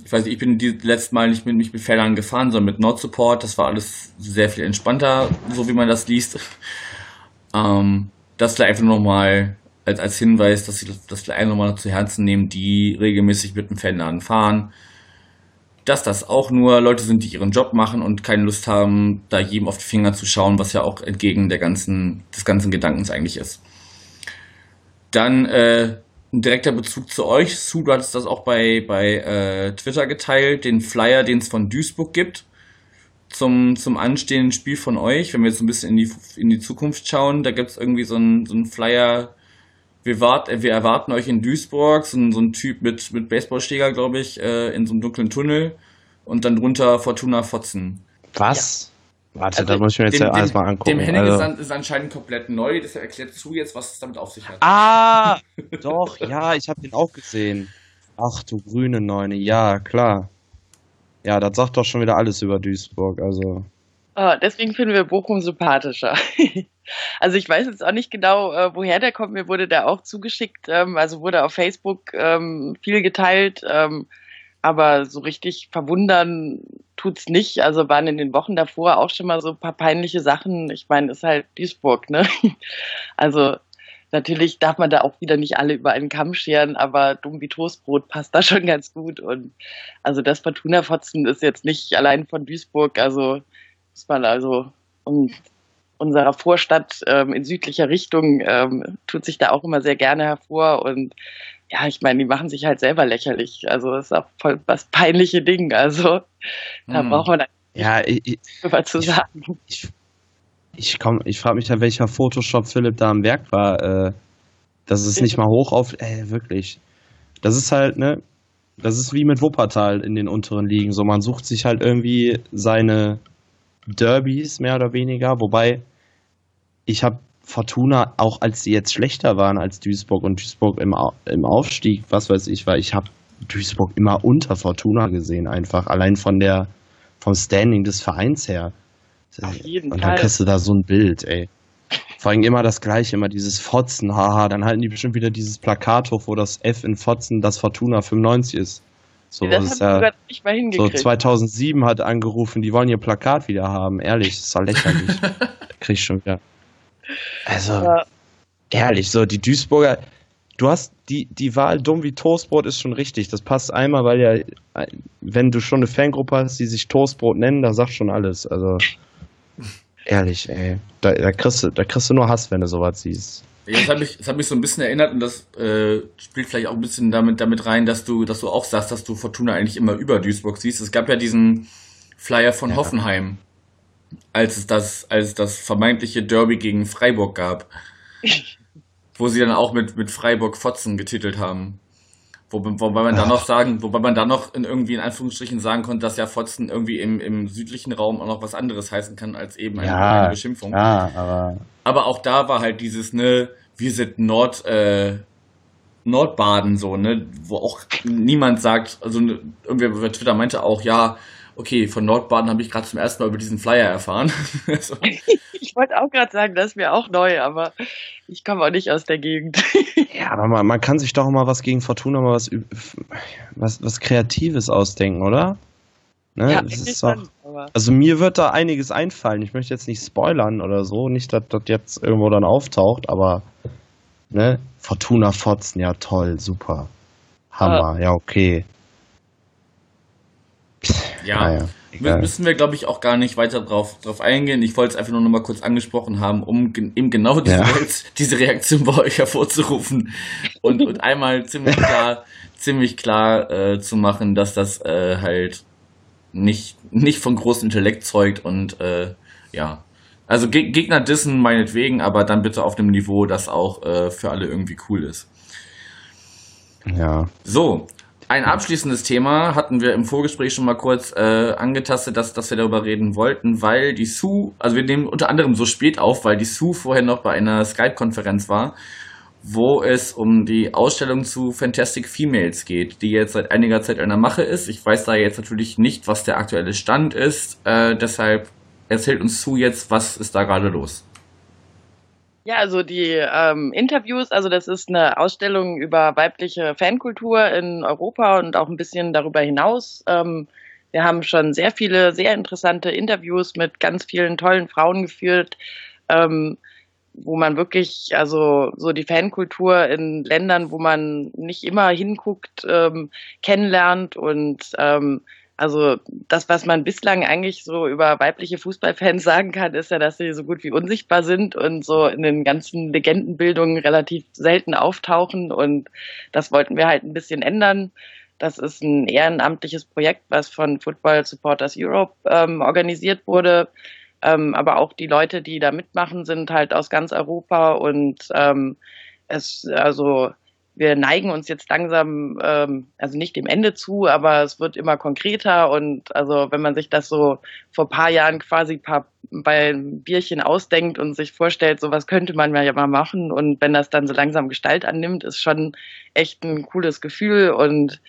Ich weiß nicht, ich bin die letzte Mal nicht mit, nicht mit Feldern gefahren, sondern mit Nord Support. Das war alles sehr viel entspannter, so wie man das liest. Ähm, das vielleicht einfach nochmal als, als Hinweis, dass sie das, vielleicht nochmal zu Herzen nehmen, die regelmäßig mit dem Fanladen fahren. Dass das auch nur Leute sind, die ihren Job machen und keine Lust haben, da jedem auf die Finger zu schauen, was ja auch entgegen der ganzen, des ganzen Gedankens eigentlich ist. Dann äh, ein direkter Bezug zu euch. Sue, du hattest das auch bei, bei äh, Twitter geteilt, den Flyer, den es von Duisburg gibt, zum, zum anstehenden Spiel von euch. Wenn wir jetzt ein bisschen in die, in die Zukunft schauen, da gibt es irgendwie so einen so Flyer, wir, wart, wir erwarten euch in Duisburg, so ein, so ein Typ mit, mit Baseballschläger, glaube ich, äh, in so einem dunklen Tunnel und dann drunter Fortuna Fotzen. Was? Warte, also da muss ich mir jetzt dem, ja alles mal angucken. Dem Henning also. ist, ist, anscheinend komplett neu, das erklärt zu jetzt, was es damit auf sich hat. Ah, <laughs> doch, ja, ich habe den auch gesehen. Ach du grüne Neune, ja, klar. Ja, das sagt doch schon wieder alles über Duisburg, also. Oh, deswegen finden wir Bochum sympathischer. <laughs> also ich weiß jetzt auch nicht genau, äh, woher der kommt. Mir wurde der auch zugeschickt, ähm, also wurde auf Facebook ähm, viel geteilt. Ähm, aber so richtig verwundern tut's nicht. Also waren in den Wochen davor auch schon mal so ein paar peinliche Sachen. Ich meine, ist halt Duisburg, ne? <laughs> Also natürlich darf man da auch wieder nicht alle über einen Kamm scheren, aber dumm wie Toastbrot passt da schon ganz gut. Und also das Fortuna-Fotzen ist jetzt nicht allein von Duisburg, also muss man also und unserer Vorstadt ähm, in südlicher Richtung ähm, tut sich da auch immer sehr gerne hervor und ja, ich meine, die machen sich halt selber lächerlich. Also das ist auch voll was peinliche Ding. Also da hm. braucht man ja, ich, was zu sagen. Ich, ich, komm, ich frage mich ja, welcher Photoshop Philipp da am Werk war. Äh, das ist nicht mal hoch auf. Ey, wirklich. Das ist halt, ne? Das ist wie mit Wuppertal in den unteren Ligen. So, man sucht sich halt irgendwie seine Derbys mehr oder weniger. Wobei, ich habe Fortuna, auch als sie jetzt schlechter waren als Duisburg und Duisburg im, im Aufstieg, was weiß ich, weil ich habe Duisburg immer unter Fortuna gesehen, einfach allein von der vom Standing des Vereins her. Auf jeden und dann Fall. kriegst du da so ein Bild, ey. Vor allem immer das gleiche, immer dieses Fotzen, haha, dann halten die bestimmt wieder dieses Plakat hoch, wo das F in Fotzen das Fortuna 95 ist. So, das, ist ja, so 2007 hat angerufen, die wollen ihr Plakat wieder haben. Ehrlich, das ist doch lächerlich. <laughs> krieg ich schon wieder. Also, ja. ehrlich, so die Duisburger, du hast die, die Wahl dumm wie Toastbrot ist schon richtig. Das passt einmal, weil ja, wenn du schon eine Fangruppe hast, die sich Toastbrot nennen, da sagt schon alles. Also, ehrlich, ey. Da, da, kriegst du, da kriegst du nur Hass, wenn du sowas siehst. Ja, das hat mich, das hat mich so ein bisschen erinnert und das äh, spielt vielleicht auch ein bisschen damit, damit rein, dass du, dass du auch sagst, dass du Fortuna eigentlich immer über Duisburg siehst. Es gab ja diesen Flyer von ja. Hoffenheim, als es das, als es das vermeintliche Derby gegen Freiburg gab. <laughs> wo sie dann auch mit, mit Freiburg Fotzen getitelt haben. Wo, wobei man dann noch sagen, wobei man dann noch in irgendwie in Anführungsstrichen sagen konnte, dass ja Fotzen irgendwie im, im südlichen Raum auch noch was anderes heißen kann als eben eine, ja, eine Beschimpfung. Ja, aber, aber auch da war halt dieses, ne, wir sind Nord, äh, Nordbaden so, ne, wo auch niemand sagt, also ne, irgendwer bei Twitter meinte auch, ja, okay, von Nordbaden habe ich gerade zum ersten Mal über diesen Flyer erfahren. <laughs> so. Ich wollte auch gerade sagen, das ist mir auch neu, aber ich komme auch nicht aus der Gegend. ja, aber man, man, kann sich doch mal was gegen Fortuna, mal was, was, was Kreatives ausdenken, oder? Ne? Ja, doch, also mir wird da einiges einfallen. Ich möchte jetzt nicht spoilern oder so, nicht, dass das jetzt irgendwo dann auftaucht, aber ne? Fortuna Fotzen, ja toll, super. Hammer, ja, ja okay. Ja, ah, ja. müssen wir, glaube ich, auch gar nicht weiter drauf, drauf eingehen. Ich wollte es einfach nur noch mal kurz angesprochen haben, um eben genau diese, ja. diese Reaktion bei euch hervorzurufen und, und einmal ziemlich <laughs> klar, ziemlich klar äh, zu machen, dass das äh, halt nicht, nicht von großem Intellekt zeugt und äh, ja. Also Ge Gegner dissen meinetwegen, aber dann bitte auf einem Niveau, das auch äh, für alle irgendwie cool ist. Ja. So, ein abschließendes Thema hatten wir im Vorgespräch schon mal kurz äh, angetastet, dass, dass wir darüber reden wollten, weil die Sue, also wir nehmen unter anderem so spät auf, weil die Sue vorher noch bei einer Skype-Konferenz war, wo es um die Ausstellung zu Fantastic Females geht, die jetzt seit einiger Zeit in der Mache ist. Ich weiß da jetzt natürlich nicht, was der aktuelle Stand ist, äh, deshalb erzählt uns Sue jetzt, was ist da gerade los. Ja, also die ähm, Interviews, also das ist eine Ausstellung über weibliche Fankultur in Europa und auch ein bisschen darüber hinaus. Ähm, wir haben schon sehr viele, sehr interessante Interviews mit ganz vielen tollen Frauen geführt, ähm, wo man wirklich, also so die Fankultur in Ländern, wo man nicht immer hinguckt, ähm, kennenlernt und ähm, also das, was man bislang eigentlich so über weibliche Fußballfans <laughs> sagen kann, ist ja, dass sie so gut wie unsichtbar sind und so in den ganzen Legendenbildungen relativ selten auftauchen. Und das wollten wir halt ein bisschen ändern. Das ist ein ehrenamtliches Projekt, was von Football Supporters Europe ähm, organisiert wurde. Ähm, aber auch die Leute, die da mitmachen, sind halt aus ganz Europa und ähm, es, also wir neigen uns jetzt langsam, ähm, also nicht dem Ende zu, aber es wird immer konkreter. Und also wenn man sich das so vor paar Jahren quasi paar, bei einem Bierchen ausdenkt und sich vorstellt, so was könnte man ja mal machen. Und wenn das dann so langsam Gestalt annimmt, ist schon echt ein cooles Gefühl. Und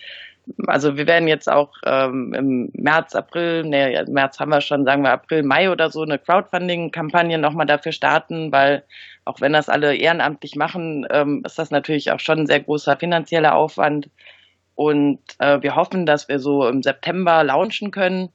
also wir werden jetzt auch ähm, im März, April, nee, März haben wir schon, sagen wir April, Mai oder so, eine Crowdfunding-Kampagne nochmal dafür starten, weil auch wenn das alle ehrenamtlich machen, ähm, ist das natürlich auch schon ein sehr großer finanzieller Aufwand. Und äh, wir hoffen, dass wir so im September launchen können.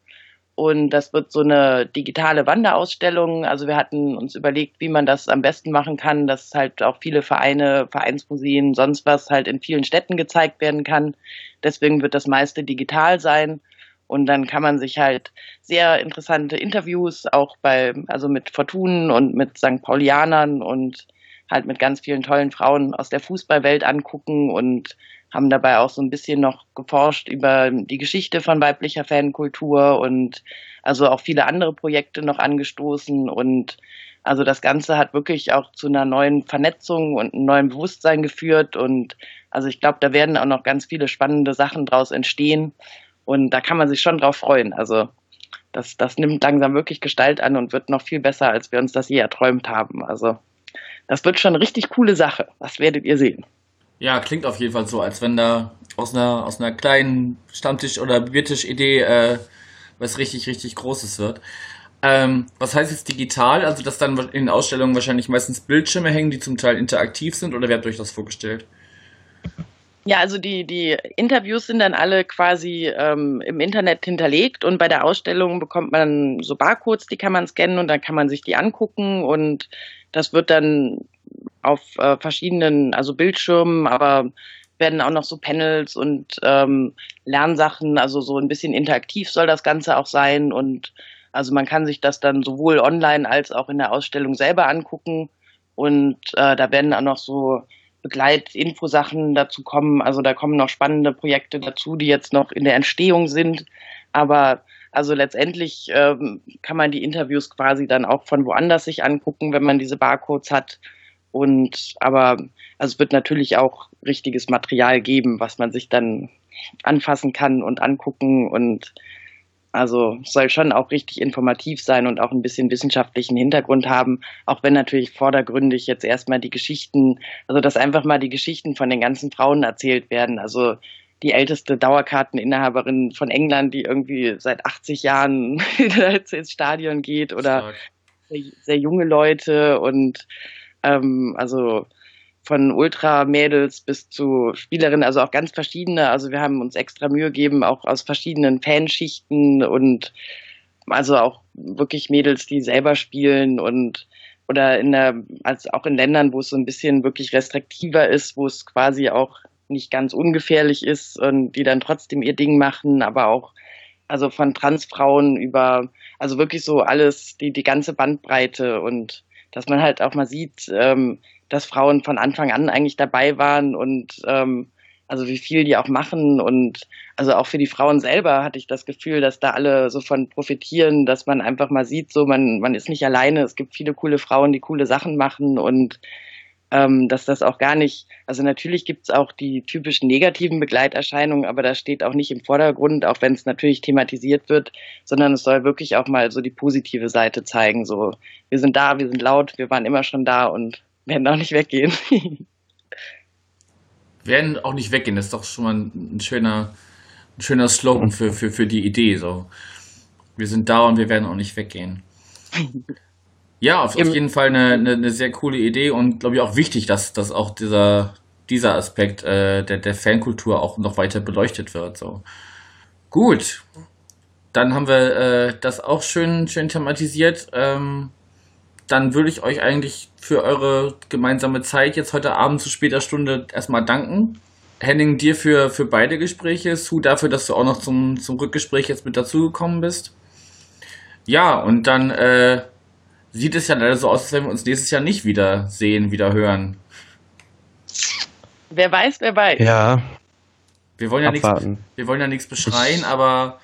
Und das wird so eine digitale Wanderausstellung. Also wir hatten uns überlegt, wie man das am besten machen kann, dass halt auch viele Vereine, Vereinsmuseen, sonst was halt in vielen Städten gezeigt werden kann. Deswegen wird das meiste digital sein. Und dann kann man sich halt sehr interessante Interviews auch bei, also mit Fortunen und mit St. Paulianern und halt mit ganz vielen tollen Frauen aus der Fußballwelt angucken und haben dabei auch so ein bisschen noch geforscht über die Geschichte von weiblicher Fankultur und also auch viele andere Projekte noch angestoßen und also das Ganze hat wirklich auch zu einer neuen Vernetzung und einem neuen Bewusstsein geführt und also ich glaube, da werden auch noch ganz viele spannende Sachen draus entstehen und da kann man sich schon drauf freuen. Also das, das nimmt langsam wirklich Gestalt an und wird noch viel besser, als wir uns das je erträumt haben. Also das wird schon eine richtig coole Sache. Das werdet ihr sehen. Ja, klingt auf jeden Fall so, als wenn da aus einer, aus einer kleinen Stammtisch- oder Biertisch-Idee äh, was richtig, richtig Großes wird. Ähm, was heißt jetzt digital? Also, dass dann in Ausstellungen wahrscheinlich meistens Bildschirme hängen, die zum Teil interaktiv sind, oder wer hat euch das vorgestellt? Ja, also die, die Interviews sind dann alle quasi ähm, im Internet hinterlegt und bei der Ausstellung bekommt man so Barcodes, die kann man scannen und dann kann man sich die angucken und das wird dann auf äh, verschiedenen, also Bildschirmen, aber werden auch noch so Panels und ähm, Lernsachen, also so ein bisschen interaktiv soll das Ganze auch sein und also man kann sich das dann sowohl online als auch in der Ausstellung selber angucken und äh, da werden auch noch so Begleitinfosachen dazu kommen. Also da kommen noch spannende Projekte dazu, die jetzt noch in der Entstehung sind. Aber also letztendlich ähm, kann man die Interviews quasi dann auch von woanders sich angucken, wenn man diese Barcodes hat. Und aber also es wird natürlich auch richtiges Material geben, was man sich dann anfassen kann und angucken und also soll schon auch richtig informativ sein und auch ein bisschen wissenschaftlichen Hintergrund haben, auch wenn natürlich vordergründig jetzt erstmal die Geschichten, also dass einfach mal die Geschichten von den ganzen Frauen erzählt werden. Also die älteste Dauerkarteninhaberin von England, die irgendwie seit 80 Jahren <laughs> ins Stadion geht oder sehr, sehr, junge Leute und ähm, also von Ultramädels bis zu Spielerinnen, also auch ganz verschiedene. Also wir haben uns extra Mühe gegeben, auch aus verschiedenen Fanschichten und also auch wirklich Mädels, die selber spielen und oder in der, also auch in Ländern, wo es so ein bisschen wirklich restriktiver ist, wo es quasi auch nicht ganz ungefährlich ist und die dann trotzdem ihr Ding machen, aber auch also von Transfrauen über, also wirklich so alles, die, die ganze Bandbreite und dass man halt auch mal sieht, ähm, dass Frauen von Anfang an eigentlich dabei waren und ähm, also wie viel die auch machen und also auch für die Frauen selber hatte ich das Gefühl, dass da alle so von profitieren, dass man einfach mal sieht, so man man ist nicht alleine, es gibt viele coole Frauen, die coole Sachen machen und ähm, dass das auch gar nicht, also natürlich gibt es auch die typischen negativen Begleiterscheinungen, aber das steht auch nicht im Vordergrund, auch wenn es natürlich thematisiert wird, sondern es soll wirklich auch mal so die positive Seite zeigen. So, wir sind da, wir sind laut, wir waren immer schon da und werden auch nicht weggehen. <laughs> werden auch nicht weggehen, das ist doch schon mal ein schöner, ein schöner Slogan für, für, für die Idee. So. Wir sind da und wir werden auch nicht weggehen. <laughs> Ja, auf, auf jeden Fall eine, eine, eine, sehr coole Idee und glaube ich auch wichtig, dass, dass auch dieser, dieser Aspekt äh, der, der Fankultur auch noch weiter beleuchtet wird. So. Gut, dann haben wir äh, das auch schön, schön thematisiert. Ähm, dann würde ich euch eigentlich für eure gemeinsame Zeit jetzt heute Abend zu später Stunde erstmal danken. Henning, dir für, für beide Gespräche, Sue dafür, dass du auch noch zum, zum Rückgespräch jetzt mit dazugekommen bist. Ja, und dann äh, sieht es ja leider so aus, als wenn wir uns nächstes Jahr nicht wieder sehen, wieder hören. Wer weiß, wer weiß. Ja, Wir wollen ja nichts, wir wollen ja nichts beschreien, aber,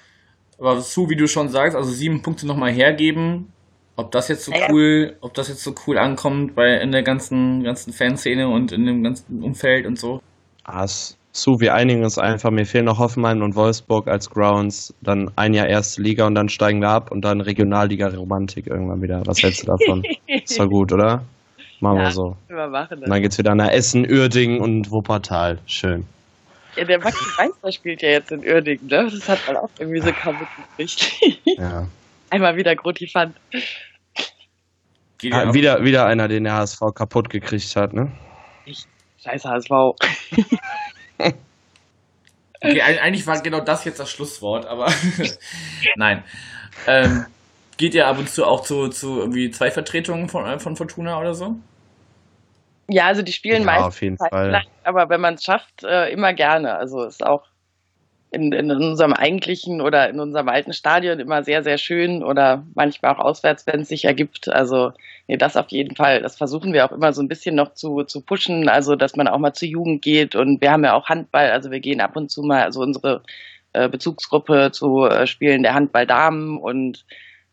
aber Sue, wie du schon sagst, also sieben Punkte nochmal hergeben. Ob das jetzt so Ja. cool, ob das jetzt so cool ankommt bei in der ganzen, ganzen Fanszene und in dem ganzen Umfeld und so. Ah, S- Su, wir einigen uns einfach. Mir fehlen noch Hoffenheim und Wolfsburg als Grounds. Dann ein Jahr erste Liga und dann steigen wir ab und dann Regionalliga-Romantik irgendwann wieder. Was hältst du davon? <laughs> Ist doch gut, oder? Machen wir Ja. so. Wir machen Und das. dann geht's wieder nach Essen, Uerdingen und Wuppertal. Schön. Ja, der Maxi Meister spielt ja jetzt in Uerdingen, ne? Das hat man auch irgendwie so kaum mitgekriegt. Ja. <laughs> Einmal wieder Grotifant. Geht ja Ah, wieder, wieder einer, den der HSV kaputt gekriegt hat, ne? Scheiß HSV. <laughs> Okay, eig- eigentlich war genau das jetzt das Schlusswort, aber <laughs> nein. Ähm, geht ihr ab und zu auch zu, zu irgendwie zwei Vertretungen von, äh, von Fortuna oder so? Ja, also die spielen Ja, meistens auf jeden halt Fall. aber wenn man es schafft, äh, immer gerne. Also ist auch in, in unserem eigentlichen oder in unserem alten Stadion immer sehr, sehr schön oder manchmal auch auswärts, wenn es sich ergibt. Also nee, das auf jeden Fall. Das versuchen wir auch immer so ein bisschen noch zu, zu pushen, also dass man auch mal zur Jugend geht und wir haben ja auch Handball, also wir gehen ab und zu mal, also unsere äh, Bezugsgruppe zu äh, Spielen der Handball-Damen und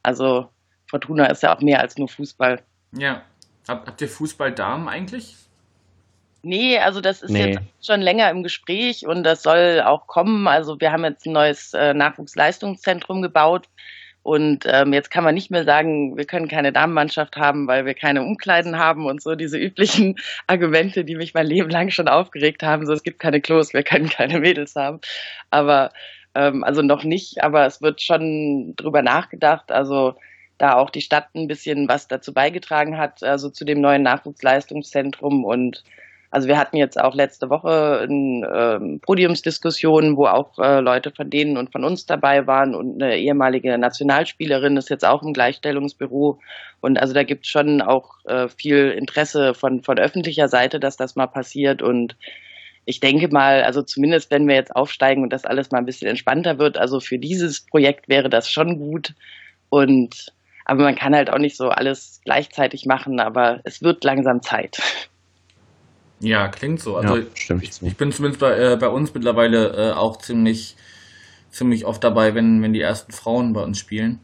also Fortuna ist ja auch mehr als nur Fußball. Ja. Hab, habt ihr Fußball-Damen eigentlich? Nee, also das ist Nee. jetzt schon länger im Gespräch und das soll auch kommen. Also wir haben jetzt ein neues äh, Nachwuchsleistungszentrum gebaut und ähm, jetzt kann man nicht mehr sagen, wir können keine Damenmannschaft haben, weil wir keine Umkleiden haben und so diese üblichen <laughs> Argumente, die mich mein Leben lang schon aufgeregt haben. So, es gibt keine Klos, wir können keine Mädels haben. Aber ähm, also noch nicht, aber es wird schon drüber nachgedacht. Also da auch die Stadt ein bisschen was dazu beigetragen hat, also zu dem neuen Nachwuchsleistungszentrum und also wir hatten jetzt auch letzte Woche eine ähm, Podiumsdiskussion, wo auch äh, Leute von denen und von uns dabei waren und eine ehemalige Nationalspielerin ist jetzt auch im Gleichstellungsbüro. Und also da gibt es schon auch äh, viel Interesse von, von öffentlicher Seite, dass das mal passiert. Und ich denke mal, also zumindest wenn wir jetzt aufsteigen und das alles mal ein bisschen entspannter wird, also für dieses Projekt wäre das schon gut. Und aber man kann halt auch nicht so alles gleichzeitig machen, aber es wird langsam Zeit. Ja, klingt so. Also ja, stimmt. ich, ich bin zumindest bei, äh, bei uns mittlerweile äh, auch ziemlich, ziemlich oft dabei, wenn, wenn die ersten Frauen bei uns spielen.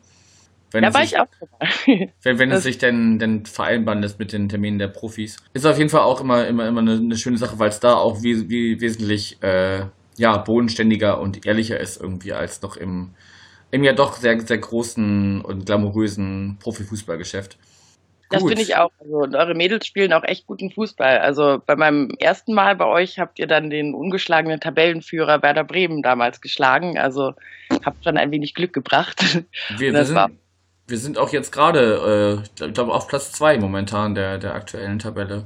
Wenn da es war sich, ich auch dabei. <laughs> wenn, wenn es sich denn, denn vereinbaren lässt mit den Terminen der Profis. Ist auf jeden Fall auch immer, immer, immer eine, eine schöne Sache, weil es da auch wie, wie wesentlich äh, ja, bodenständiger und ehrlicher ist irgendwie als noch im, im ja doch sehr, sehr großen und glamourösen Profifußballgeschäft. Das finde ich auch. Also, und eure Mädels spielen auch echt guten Fußball. Also bei meinem ersten Mal bei euch habt ihr dann den ungeschlagenen Tabellenführer Werder Bremen damals geschlagen. Also habt schon ein wenig Glück gebracht. Wir, <laughs> wir, sind, wir sind auch jetzt gerade, äh, ich glaube, auf Platz zwei momentan der, der aktuellen Tabelle.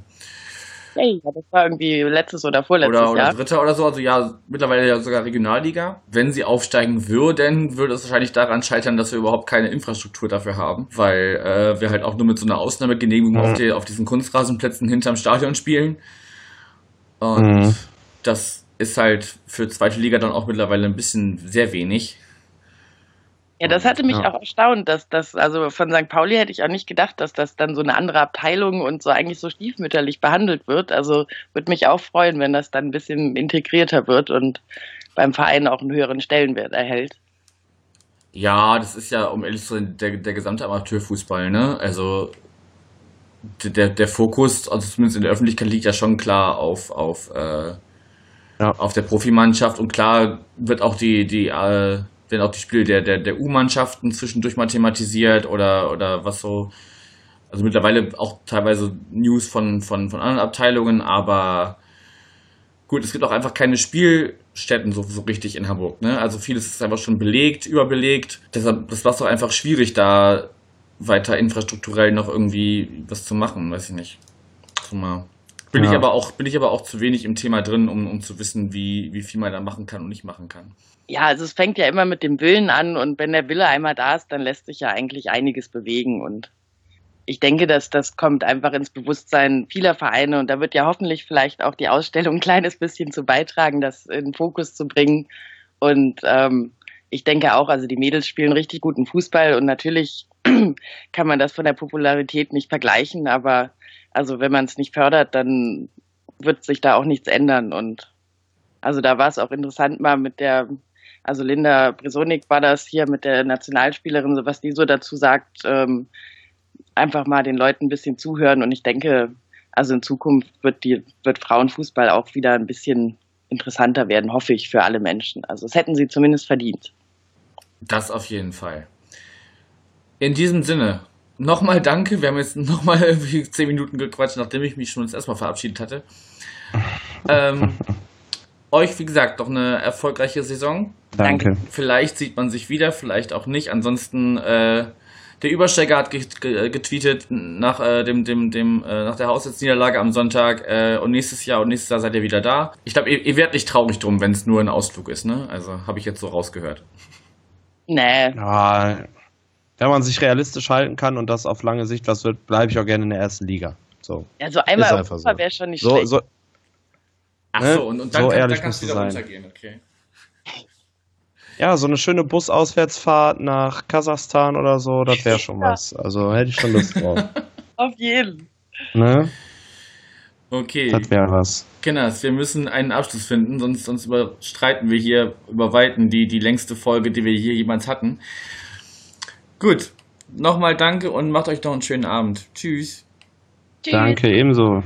Hey, das war irgendwie letztes oder vorletztes Oder, oder Jahr. Dritter oder so. Also ja, mittlerweile ja sogar Regionalliga. Wenn sie aufsteigen würden, würde es wahrscheinlich daran scheitern, dass wir überhaupt keine Infrastruktur dafür haben. Weil äh, wir halt auch nur mit so einer Ausnahmegenehmigung Mhm. auf, die, auf diesen Kunstrasenplätzen hinterm Stadion spielen. Und Mhm. das ist halt für zweite Liga dann auch mittlerweile ein bisschen sehr wenig. Ja, das hatte mich Ja. auch erstaunt, dass das, also von St. Pauli hätte ich auch nicht gedacht, dass das dann so eine andere Abteilung und so eigentlich so stiefmütterlich behandelt wird. Also würde mich auch freuen, wenn das dann ein bisschen integrierter wird und beim Verein auch einen höheren Stellenwert erhält. Ja, das ist ja, um ehrlich zu sein, der, der gesamte Amateurfußball, ne? Also der, der Fokus, also zumindest in der Öffentlichkeit, liegt ja schon klar auf, auf, äh, Ja. auf der Profimannschaft und klar wird auch die, die, äh, werden auch die Spiele der, der, der U-Mannschaften zwischendurch mal thematisiert oder, oder was so. Also mittlerweile auch teilweise News von, von, von anderen Abteilungen, aber gut, es gibt auch einfach keine Spielstätten so, so richtig in Hamburg. Ne? Also vieles ist einfach schon belegt, überbelegt. Deshalb, das war doch einfach schwierig, da weiter infrastrukturell noch irgendwie was zu machen, weiß ich nicht. So mal. Bin Ja. ich aber auch, bin ich aber auch zu wenig im Thema drin, um, um zu wissen, wie, wie viel man da machen kann und nicht machen kann. Ja, also es fängt ja immer mit dem Willen an und wenn der Wille einmal da ist, dann lässt sich ja eigentlich einiges bewegen und ich denke, dass das kommt einfach ins Bewusstsein vieler Vereine und da wird ja hoffentlich vielleicht auch die Ausstellung ein kleines bisschen zu beitragen, das in Fokus zu bringen. Und ähm, ich denke auch, also die Mädels spielen richtig guten Fußball und natürlich <clears throat> kann man das von der Popularität nicht vergleichen, aber also wenn man es nicht fördert, dann wird sich da auch nichts ändern. Und also da war es auch interessant mal mit der, also Linda Bresonik war das hier mit der Nationalspielerin, so was die so dazu sagt, ähm, einfach mal den Leuten ein bisschen zuhören. Und ich denke, also in Zukunft wird die, wird Frauenfußball auch wieder ein bisschen interessanter werden, hoffe ich, für alle Menschen. Also das hätten sie zumindest verdient. Das auf jeden Fall. In diesem Sinne, nochmal danke. Wir haben jetzt nochmal <laughs> irgendwie zehn Minuten gequatscht, nachdem ich mich schon erstmal verabschiedet hatte. Ähm, euch, wie gesagt, doch eine erfolgreiche Saison. Danke. Vielleicht sieht man sich wieder, vielleicht auch nicht. Ansonsten, äh, der Übersteiger hat getweetet nach, äh, dem, dem, dem, äh, nach der Haushaltsniederlage am Sonntag äh, und nächstes Jahr und nächstes Jahr seid ihr wieder da. Ich glaube, ihr, ihr werdet nicht traurig drum, wenn es nur ein Ausflug ist, ne? Also habe ich jetzt so rausgehört. Nee. Ja, wenn man sich realistisch halten kann und das auf lange Sicht was wird, bleibe ich auch gerne in der ersten Liga. So. Ja, so einmal Europa so. wäre schon nicht So, schlecht. so, Ach Ne? so, und, und dann, So kann, ehrlich dann kannst du wieder sein. runtergehen, okay. ja, so eine schöne Busauswärtsfahrt nach Kasachstan oder so, das wäre schon Ja. was. Also hätte ich schon Lust drauf. <laughs> Auf jeden. ne? Okay. Das wäre was. Kenners, wir müssen einen Abschluss finden, sonst, sonst überstreiten wir hier über Weiten die, die längste Folge, die wir hier jemals hatten. Gut, nochmal danke und macht euch noch einen schönen Abend. Tschüss. Tschüss. Danke, ebenso.